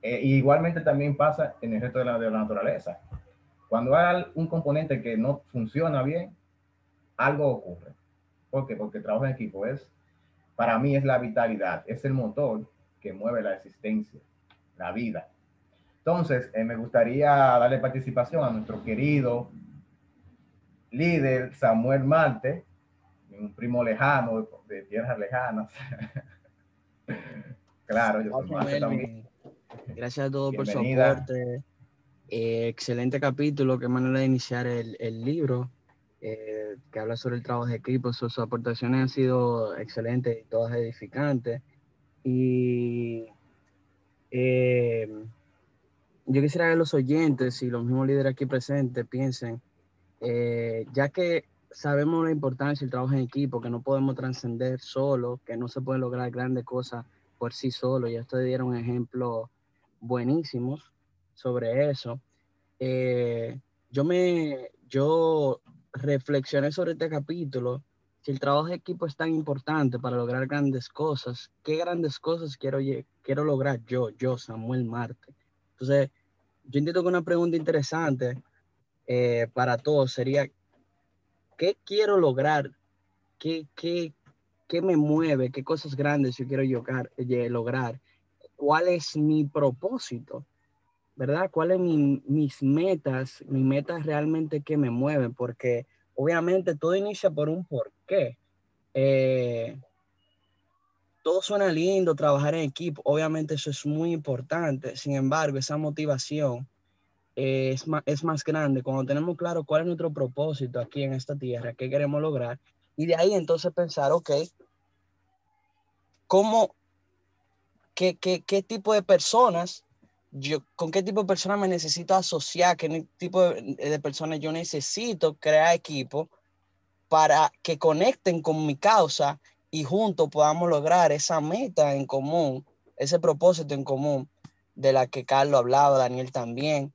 Eh, igualmente también pasa en el resto de la, de la naturaleza. Cuando hay un componente que no funciona bien, algo ocurre. ¿Por qué? Porque el trabajo en equipo es, para mí es la vitalidad, es el motor que mueve la existencia, la vida. Entonces, eh, me gustaría darle participación a nuestro querido líder Samuel Marte, un primo lejano de, tierras lejanas. (laughs) claro, yo soy también. Gracias a todos por su aporte. Eh, excelente capítulo, qué manera de iniciar el, libro eh, que habla sobre el trabajo de equipo. Sus, aportaciones han sido excelentes y todas edificantes. Y eh, yo quisiera que los oyentes y los mismos líderes aquí presentes piensen, ya que sabemos la importancia del trabajo en equipo, que no podemos trascender solo, que no se pueden lograr grandes cosas por sí solo. Ya ustedes dieron ejemplos buenísimos sobre eso. Eh, yo me, yo reflexioné sobre este capítulo. Si el trabajo de equipo es tan importante para lograr grandes cosas, ¿qué grandes cosas quiero, quiero lograr yo, yo, Samuel Marte? Entonces, yo entiendo que una pregunta interesante eh, para todos sería, ¿qué quiero lograr? ¿Qué, qué, qué me mueve? ¿Qué cosas grandes yo quiero eh, lograr? ¿Cuál es mi propósito? ¿Verdad? ¿Cuáles son mis metas? Mis metas realmente que me mueven, porque obviamente todo inicia por un porqué. Eh, todo suena lindo, trabajar en equipo, obviamente eso es muy importante. Sin embargo, esa motivación es, más, es más grande cuando tenemos claro cuál es nuestro propósito aquí en esta tierra, qué queremos lograr. Y de ahí entonces pensar, ok, ¿cómo, qué, qué, qué tipo de personas, yo, con qué tipo de personas me necesito asociar, qué tipo de, de personas yo necesito crear equipo para que conecten con mi causa y juntos podamos lograr esa meta en común, ese propósito en común de la que Carlos hablaba, Daniel también,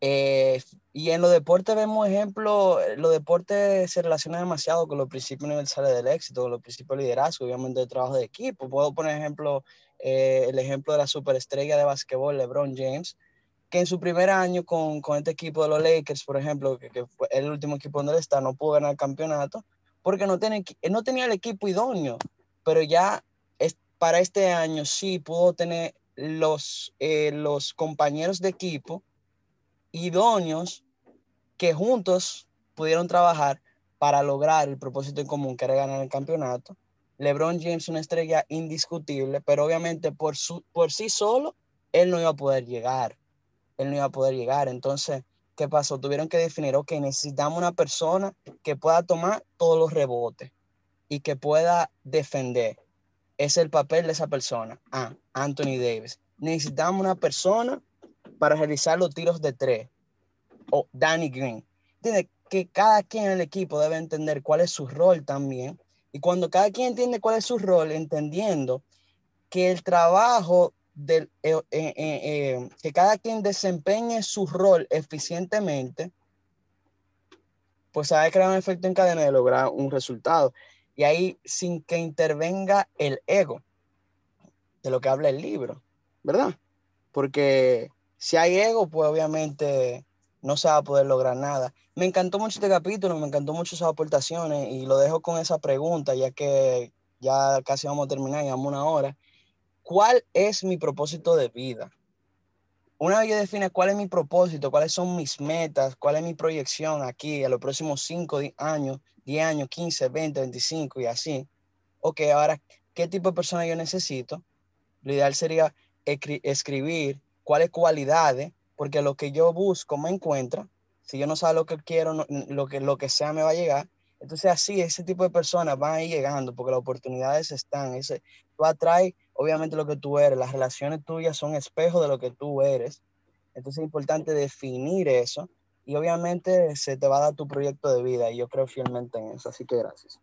eh, y en los deportes vemos ejemplos, los deportes se relacionan demasiado con los principios universales del éxito, con los principios de liderazgo, obviamente de trabajo de equipo. Puedo poner ejemplo, eh, el ejemplo de la superestrella de básquetbol, LeBron James, que en su primer año con, con este equipo de los Lakers, por ejemplo, que, que, fue el último equipo donde él está, no pudo ganar el campeonato, porque no, tiene, no tenía el equipo idóneo, pero ya es, para este año sí pudo tener los, eh, los compañeros de equipo idóneos que juntos pudieron trabajar para lograr el propósito en común que era ganar el campeonato. LeBron James una estrella indiscutible, pero obviamente por, su, por sí solo él no iba a poder llegar. Él no iba a poder llegar. Entonces, ¿qué pasó? Tuvieron que definir, ok, necesitamos una persona que pueda tomar todos los rebotes y que pueda defender. Es el papel de esa persona. Ah, Anthony Davis. Necesitamos una persona para realizar los tiros de tres. O Danny Green. Tiene que cada quien en el equipo debe entender cuál es su rol también. Y cuando cada quien entiende cuál es su rol, entendiendo que el trabajo del, eh, eh, eh, que cada quien desempeñe su rol eficientemente, pues hay crear un efecto en cadena de lograr un resultado. Y ahí sin que intervenga el ego, de lo que habla el libro, ¿verdad? Porque si hay ego, pues obviamente no se va a poder lograr nada. Me encantó mucho este capítulo, me encantó mucho sus aportaciones y lo dejo con esa pregunta, ya que ya casi vamos a terminar, llevamos una hora. ¿cuál es mi propósito de vida? Una vez yo define cuál es mi propósito, cuáles son mis metas, cuál es mi proyección aquí a los próximos 5 años, 10 años, 15, 20, 25 y así. Ok, ahora, ¿qué tipo de persona yo necesito? Lo ideal sería escribir cuáles cualidades, porque lo que yo busco me encuentra. Si yo no sé lo que quiero, lo, que, lo que sea me va a llegar. Entonces así, ese tipo de personas van a ir llegando porque las oportunidades están. Ese, tú atraes, obviamente, lo que tú eres. Las relaciones tuyas son espejo de lo que tú eres. Entonces es importante definir eso y obviamente se te va a dar tu proyecto de vida y yo creo fielmente en eso. Así que gracias.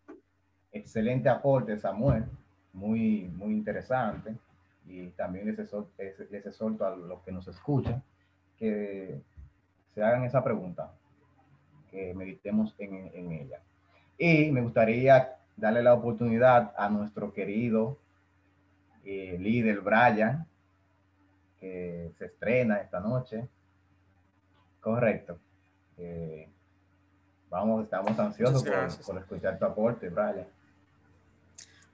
Excelente aporte, Samuel. Muy, muy interesante y también les exhorto, les exhorto a los que nos escuchan que se hagan esa pregunta, que meditemos en, en ella. Y me gustaría darle la oportunidad a nuestro querido eh, líder Brian, que se estrena esta noche. Correcto. Eh, vamos, estamos ansiosos por, por escuchar tu aporte, Brian.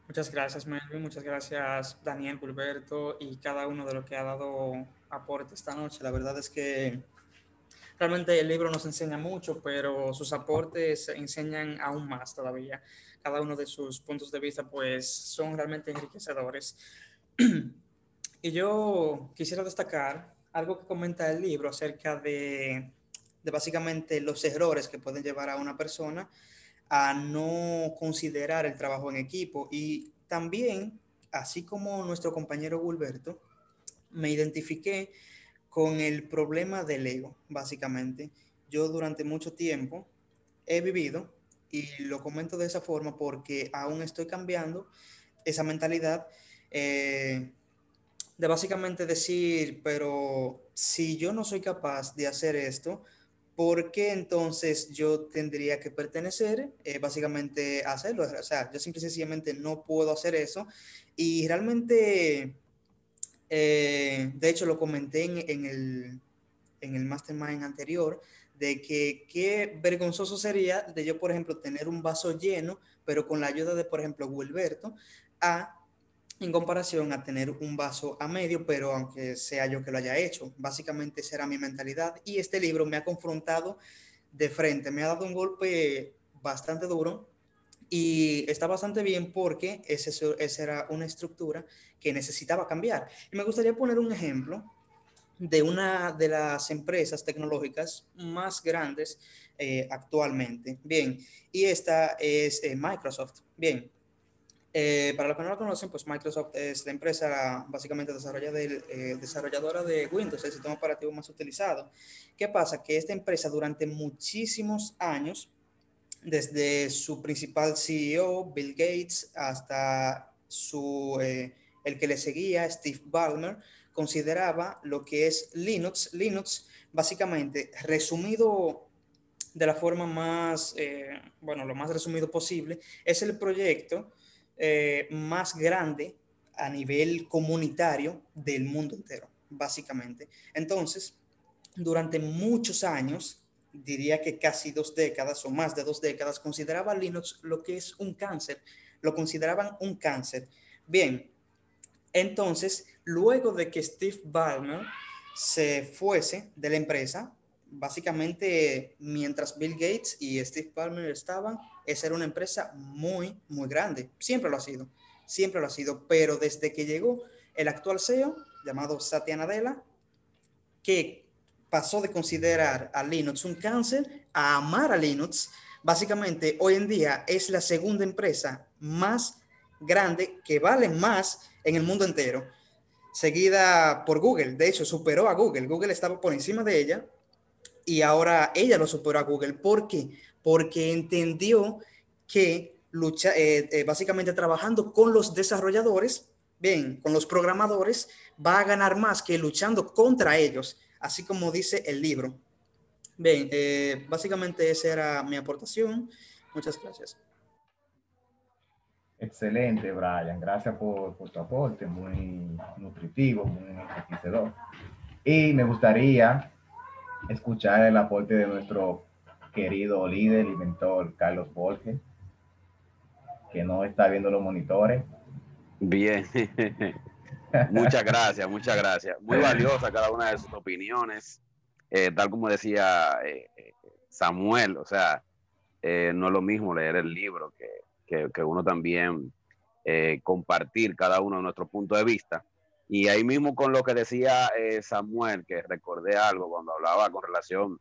Muchas gracias, Melvin. Muchas gracias, Daniel, Gilberto y cada uno de los que ha dado aporte esta noche. La verdad es que realmente el libro nos enseña mucho, pero sus aportes enseñan aún más todavía. Cada uno de sus puntos de vista, pues, son realmente enriquecedores. (clears throat) y yo quisiera destacar algo que comenta el libro acerca de, de básicamente los errores que pueden llevar a una persona a no considerar el trabajo en equipo y también, así como nuestro compañero Gilberto, me identifiqué con el problema del ego, básicamente. Yo durante mucho tiempo he vivido, y lo comento de esa forma porque aún estoy cambiando esa mentalidad eh, de básicamente decir, pero si yo no soy capaz de hacer esto, ¿por qué entonces yo tendría que pertenecer eh, básicamente a hacerlo? O sea, yo simple y sencillamente no puedo hacer eso. Y realmente, eh, de hecho, lo comenté en, el, en el mastermind anterior, de que qué vergonzoso sería de yo, por ejemplo, tener un vaso lleno, pero con la ayuda de, por ejemplo, Wilberto, a en comparación a tener un vaso a medio, pero aunque sea yo que lo haya hecho. Básicamente esa era mi mentalidad y este libro me ha confrontado de frente, me ha dado un golpe bastante duro y está bastante bien porque esa era una estructura que necesitaba cambiar. Y me gustaría poner un ejemplo de una de las empresas tecnológicas más grandes eh, actualmente. Bien, y esta es eh, Microsoft. Bien, eh, para los que no lo conocen, pues Microsoft es la empresa básicamente eh, desarrolladora de Windows, el sistema operativo más utilizado. ¿Qué pasa? Que esta empresa durante muchísimos años, desde su principal CEO, Bill Gates, hasta su, eh, el que le seguía, Steve Ballmer, consideraba lo que es Linux. Linux, básicamente, resumido de la forma más, bueno, lo más resumido posible, es el proyecto eh, más grande a nivel comunitario del mundo entero, básicamente. Entonces, durante muchos años, diría que casi dos décadas o más de dos décadas, consideraba Linux lo que es un cáncer, lo consideraban un cáncer. Bien, entonces, luego de que Steve Ballmer se fuese de la empresa, básicamente mientras Bill Gates y Steve Ballmer estaban, esa era una empresa muy, muy grande. Siempre lo ha sido, siempre lo ha sido. Pero desde que llegó el actual CEO, llamado Satya Nadella, que pasó de considerar a Linux un cáncer a amar a Linux, básicamente hoy en día es la segunda empresa más grande que vale más en el mundo entero, seguida por Google. De hecho, superó a Google. Google estaba por encima de ella y ahora ella lo superó a Google. ¿Por qué? Porque entendió que lucha, eh, eh, básicamente trabajando con los desarrolladores, bien, con los programadores, va a ganar más que luchando contra ellos, así como dice el libro. Bien, eh, básicamente esa era mi aportación. Muchas gracias. Excelente, Brian. Gracias por, por tu aporte, muy nutritivo, muy enriquecedor. Y me gustaría escuchar el aporte de nuestro querido líder y mentor Carlos Borges, que no está viendo los monitores. Bien. (laughs) Muchas gracias, muchas gracias. Muy valiosa cada una de sus opiniones. Eh, tal como decía eh, eh, Samuel, o sea, no es lo mismo leer el libro que, que, uno también compartir cada uno de nuestros puntos de vista. Y ahí mismo con lo que decía Samuel, que recordé algo cuando hablaba con relación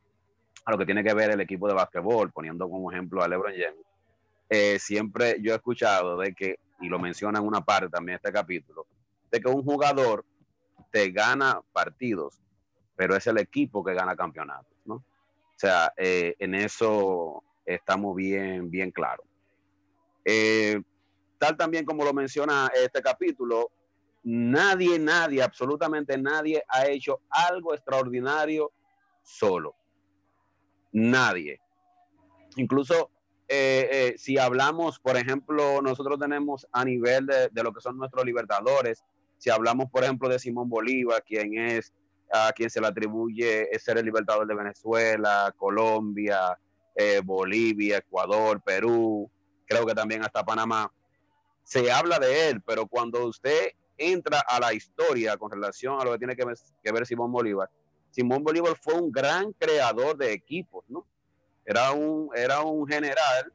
a lo que tiene que ver el equipo de básquetbol, poniendo como ejemplo a LeBron James, siempre yo he escuchado de que, y lo menciona en una parte también este capítulo, de que un jugador te gana partidos, pero es el equipo que gana campeonatos, ¿no? O sea, eh, en eso estamos bien, bien claros. Eh, tal también como lo menciona este capítulo, nadie, nadie, absolutamente nadie ha hecho algo extraordinario solo. Nadie. Incluso eh, si hablamos, por ejemplo, nosotros tenemos a nivel de, lo que son nuestros libertadores, si hablamos, por ejemplo, de Simón Bolívar, quien es a quien se le atribuye ser el libertador de Venezuela, Colombia, eh, Bolivia, Ecuador, Perú, creo que también hasta Panamá. Se habla de él, pero cuando usted entra a la historia con relación a lo que tiene que ver Simón Bolívar, Simón Bolívar fue un gran creador de equipos, ¿no? Era un, era un general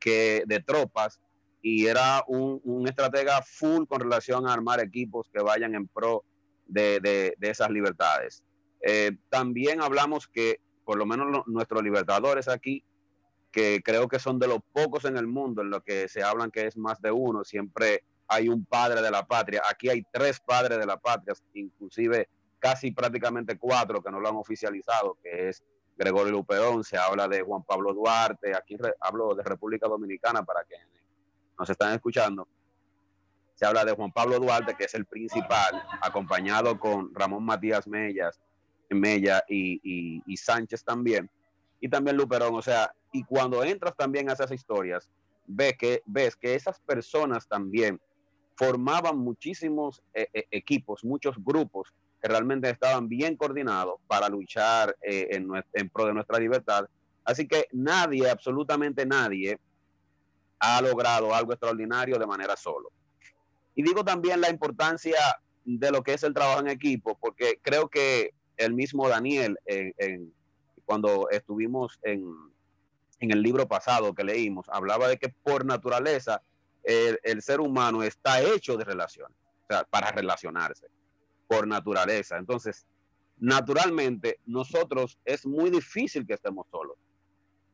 que, de tropas y era un, un, estratega full con relación a armar equipos que vayan en pro de, de, esas libertades. Eh, también hablamos que, por lo menos nuestros libertadores aquí, que creo que son de los pocos en el mundo en lo que se hablan que es más de uno, siempre hay un padre de la patria. Aquí hay tres padres de la patria, inclusive casi prácticamente cuatro que no lo han oficializado, que es Gregorio Luperón, se habla de Juan Pablo Duarte, aquí hablo de República Dominicana para que nos están escuchando, se habla de Juan Pablo Duarte, que es el principal, acompañado con Ramón Matías Mellas, Mella y, y, Sánchez también, y también Luperón. O sea, y cuando entras también a esas historias, ves que, ves que esas personas también formaban muchísimos eh, eh, equipos, muchos grupos que realmente estaban bien coordinados para luchar eh, en, pro de nuestra libertad. Así que nadie, absolutamente nadie, ha logrado algo extraordinario de manera solo. Y digo también la importancia de lo que es el trabajo en equipo, porque creo que el mismo Daniel, cuando estuvimos en, el libro pasado que leímos, hablaba de que por naturaleza el, el ser humano está hecho de relaciones, o sea, para relacionarse, por naturaleza. Entonces, naturalmente, nosotros es muy difícil que estemos solos.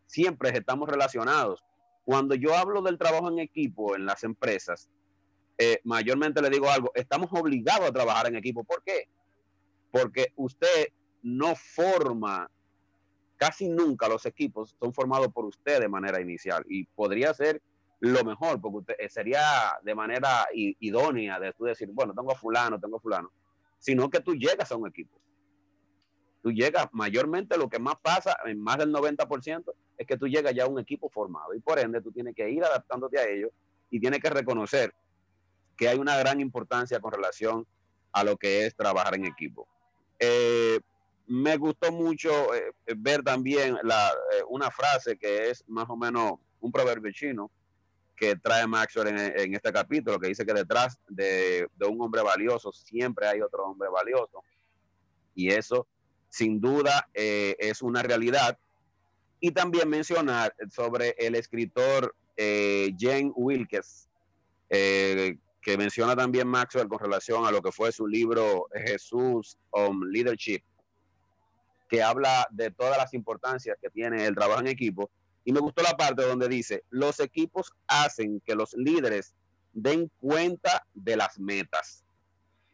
Siempre estamos relacionados cuando yo hablo del trabajo en equipo en las empresas, eh, mayormente le digo algo, estamos obligados a trabajar en equipo. ¿Por qué? Porque usted no forma, casi nunca los equipos son formados por usted de manera inicial y podría ser lo mejor, porque eh, sería de manera idónea de tú decir, bueno, tengo a fulano, tengo a fulano, sino que tú llegas a un equipo tú llegas, mayormente lo que más pasa, en más del 90%, es que tú llegas ya a un equipo formado y por ende tú tienes que ir adaptándote a ellos y tienes que reconocer que hay una gran importancia con relación a lo que es trabajar en equipo. Eh, me gustó mucho eh, ver también eh, una frase que es más o menos un proverbio chino que trae Maxwell en, en este capítulo, que dice que detrás de, de un hombre valioso siempre hay otro hombre valioso. Y eso sin duda eh, es una realidad. Y también mencionar sobre el escritor eh, Jane Wilkes, eh, que menciona también Maxwell con relación a lo que fue su libro Jesús on Leadership, que habla de todas las importancias que tiene el trabajo en equipo. Y me gustó la parte donde dice, los equipos hacen que los líderes den cuenta de las metas.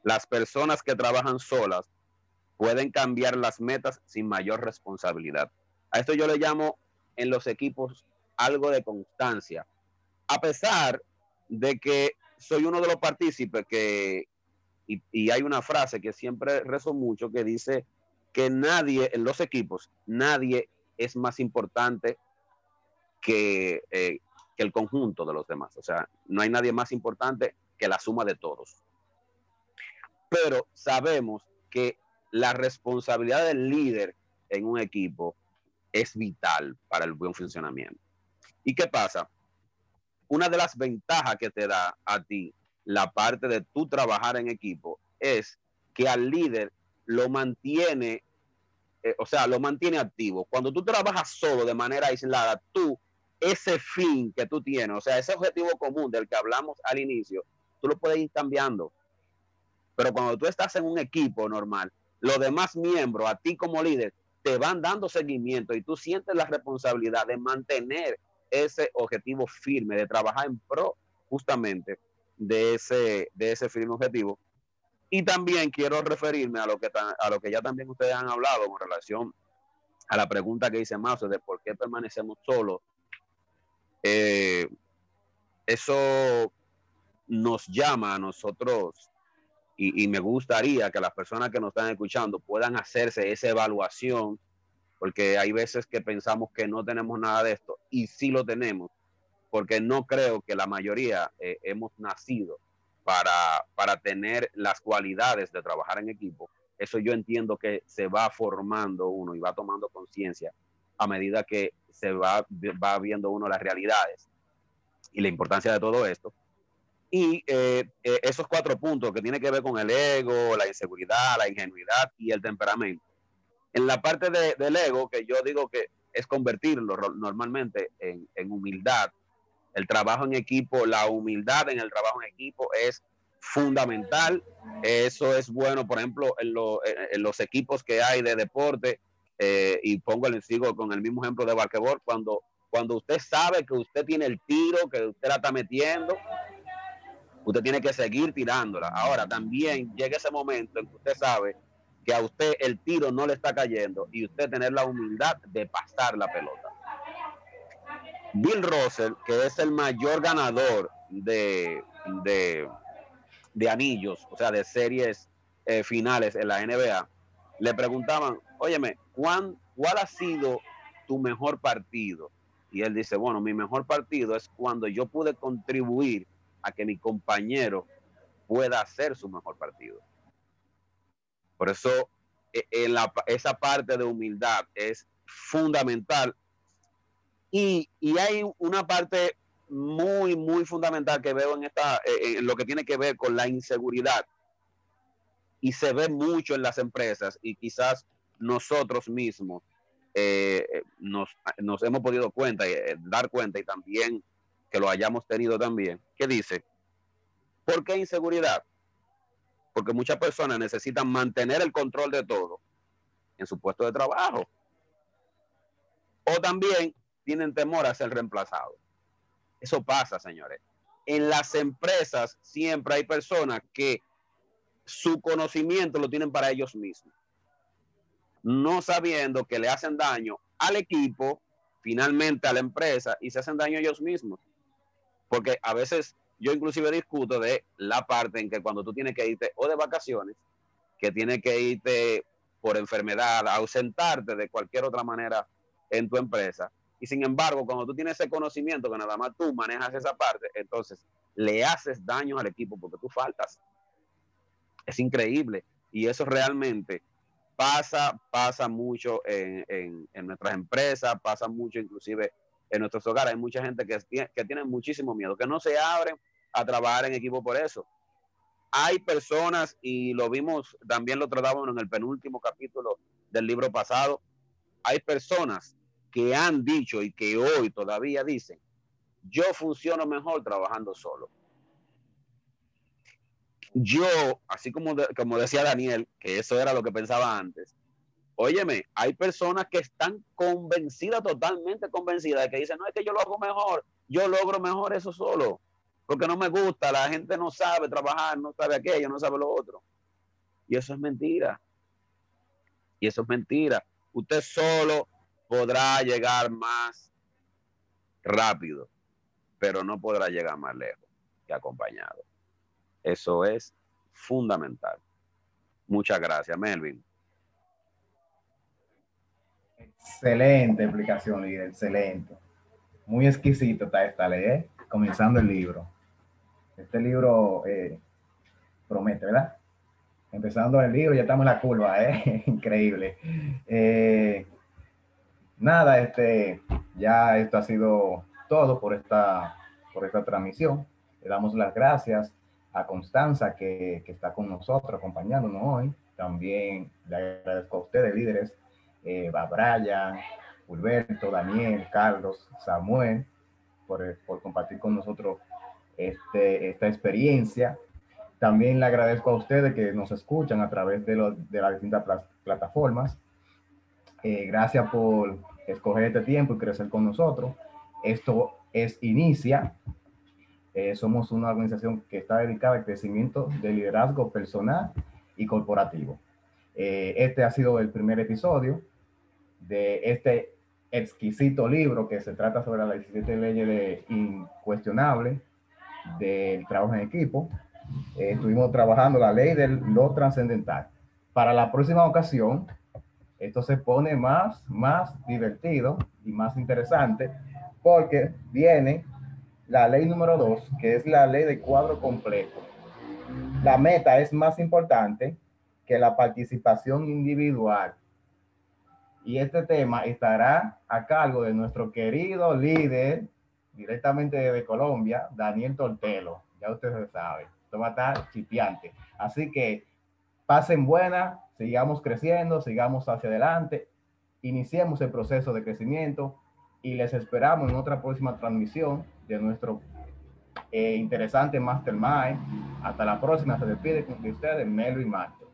Las personas que trabajan solas pueden cambiar las metas sin mayor responsabilidad. A esto yo le llamo en los equipos algo de constancia. A pesar de que soy uno de los partícipes que, y, hay una frase que siempre rezo mucho que dice que nadie en los equipos, nadie es más importante que, eh, que el conjunto de los demás. O sea, no hay nadie más importante que la suma de todos. Pero sabemos que la responsabilidad del líder en un equipo es vital para el buen funcionamiento. ¿Y qué pasa? Una de las ventajas que te da a ti la parte de tú trabajar en equipo es que al líder lo mantiene, eh, o sea, lo mantiene activo. Cuando tú trabajas solo de manera aislada, tú, ese fin que tú tienes, o sea, ese objetivo común del que hablamos al inicio, tú lo puedes ir cambiando. Pero cuando tú estás en un equipo normal, los demás miembros, a ti como líder, te van dando seguimiento y tú sientes la responsabilidad de mantener ese objetivo firme, de trabajar en pro justamente de ese, de ese firme objetivo. Y también quiero referirme a lo, que a lo que ya también ustedes han hablado con relación a la pregunta que hice más de por qué permanecemos solos. Eh, eso nos llama a nosotros y, me gustaría que las personas que nos están escuchando puedan hacerse esa evaluación, porque hay veces que pensamos que no tenemos nada de esto y sí lo tenemos porque no creo que la mayoría eh, hemos nacido para, para tener las cualidades de trabajar en equipo. Eso yo entiendo que se va formando uno y va tomando conciencia a medida que se va, va viendo uno las realidades y la importancia de todo esto. Y eh, eh, esos cuatro puntos que tienen que ver con el ego, la inseguridad, la ingenuidad y el temperamento. En la parte de, del ego, que yo digo que es convertirlo normalmente en, en humildad, el trabajo en equipo, la humildad en el trabajo en equipo es fundamental. Eso es bueno, por ejemplo, en, los equipos que hay de deporte, eh, y pongo el sigo con el mismo ejemplo de basquetbol, cuando, cuando usted sabe que usted tiene el tiro, que usted la está metiendo, usted tiene que seguir tirándola. Ahora, también llega ese momento en que usted sabe que a usted el tiro no le está cayendo y usted tener la humildad de pasar la pelota. Bill Russell, que es el mayor ganador de, de, anillos, o sea, de series eh, finales en la NBA, le preguntaban, óyeme, ¿cuál, ¿cuál ha sido tu mejor partido? Y él dice, bueno, mi mejor partido es cuando yo pude contribuir a que mi compañero pueda hacer su mejor partido. Por eso, e, en la, esa parte de humildad es fundamental y, hay una parte muy, muy fundamental que veo en, esta, eh, en lo que tiene que ver con la inseguridad. Y se ve mucho en las empresas y quizás nosotros mismos eh, nos, hemos podido cuenta, eh, dar cuenta y también que lo hayamos tenido también, que dice, ¿por qué inseguridad? Porque muchas personas necesitan mantener el control de todo en su puesto de trabajo. O también tienen temor a ser reemplazados. Eso pasa, señores. En las empresas siempre hay personas que su conocimiento lo tienen para ellos mismos, no sabiendo que le hacen daño al equipo, finalmente a la empresa y se hacen daño ellos mismos. Porque a veces yo inclusive discuto de la parte en que cuando tú tienes que irte o de vacaciones, que tienes que irte por enfermedad, ausentarte de cualquier otra manera en tu empresa, y sin embargo, cuando tú tienes ese conocimiento que nada más tú manejas esa parte, entonces le haces daño al equipo porque tú faltas. Es increíble. Y eso realmente pasa, pasa mucho en, en, nuestras empresas, pasa mucho inclusive en nuestros hogares. Hay mucha gente que, que tiene muchísimo miedo, que no se abren a trabajar en equipo por eso. Hay personas, y lo vimos, también lo tratábamos en el penúltimo capítulo del libro pasado, hay personas que han dicho y que hoy todavía dicen, yo funciono mejor trabajando solo. Yo, así como, como decía Daniel, que eso era lo que pensaba antes, óyeme, hay personas que están convencidas, totalmente convencidas, de que dicen, no es que yo lo hago mejor, yo logro mejor eso solo, porque no me gusta, la gente no sabe trabajar, no sabe aquello, no sabe lo otro. Y eso es mentira. Y eso es mentira. Usted solo podrá llegar más rápido, pero no podrá llegar más lejos que acompañado. Eso es fundamental. Muchas gracias, Melvin. Excelente explicación, líder, excelente. Muy exquisito está esta ley, ¿eh? comenzando el libro. Este libro eh, promete, ¿verdad? Empezando el libro, ya estamos en la curva, ¿eh? (laughs) increíble. Eh, nada, este, ya esto ha sido todo por esta, por esta transmisión. Le damos las gracias a Constanza que, que está con nosotros acompañándonos hoy. También le agradezco a ustedes, líderes, eh, a Brian, Daniel, Carlos, Samuel, por, por compartir con nosotros este, esta experiencia. También le agradezco a ustedes que nos escuchan a través de, lo, de las distintas plataformas. Eh, gracias por escoger este tiempo y crecer con nosotros. Esto es Inicia. Eh, somos una organización que está dedicada al crecimiento del liderazgo personal y corporativo. Eh, este ha sido el primer episodio de este exquisito libro que se trata sobre las 17 leyes de incuestionable del trabajo en equipo. Eh, estuvimos trabajando la ley de lo trascendental. Para la próxima ocasión, esto se pone más, más divertido y más interesante porque viene la ley número dos, que es la ley de cuadro completo. La meta es más importante que la participación individual. Y este tema estará a cargo de nuestro querido líder, directamente de Colombia, Daniel Tortelo. Ya ustedes saben, esto va a estar chipiante. Así que pasen buena, sigamos creciendo, sigamos hacia adelante, iniciemos el proceso de crecimiento y les esperamos en otra próxima transmisión de nuestro eh, interesante Mastermind. Hasta la próxima, se despide con ustedes Melvin Marto.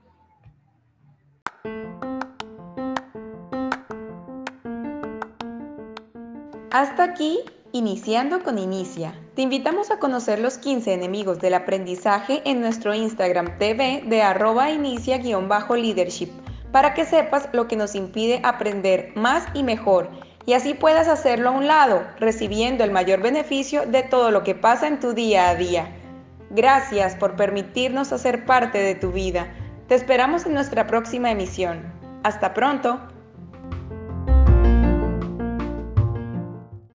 Hasta aquí, iniciando con Inicia. Te invitamos a conocer los 15 enemigos del aprendizaje en nuestro Instagram TV de arroba inicia-leadership para que sepas lo que nos impide aprender más y mejor y así puedas hacerlo a un lado, recibiendo el mayor beneficio de todo lo que pasa en tu día a día. Gracias por permitirnos hacer parte de tu vida. Te esperamos en nuestra próxima emisión. Hasta pronto.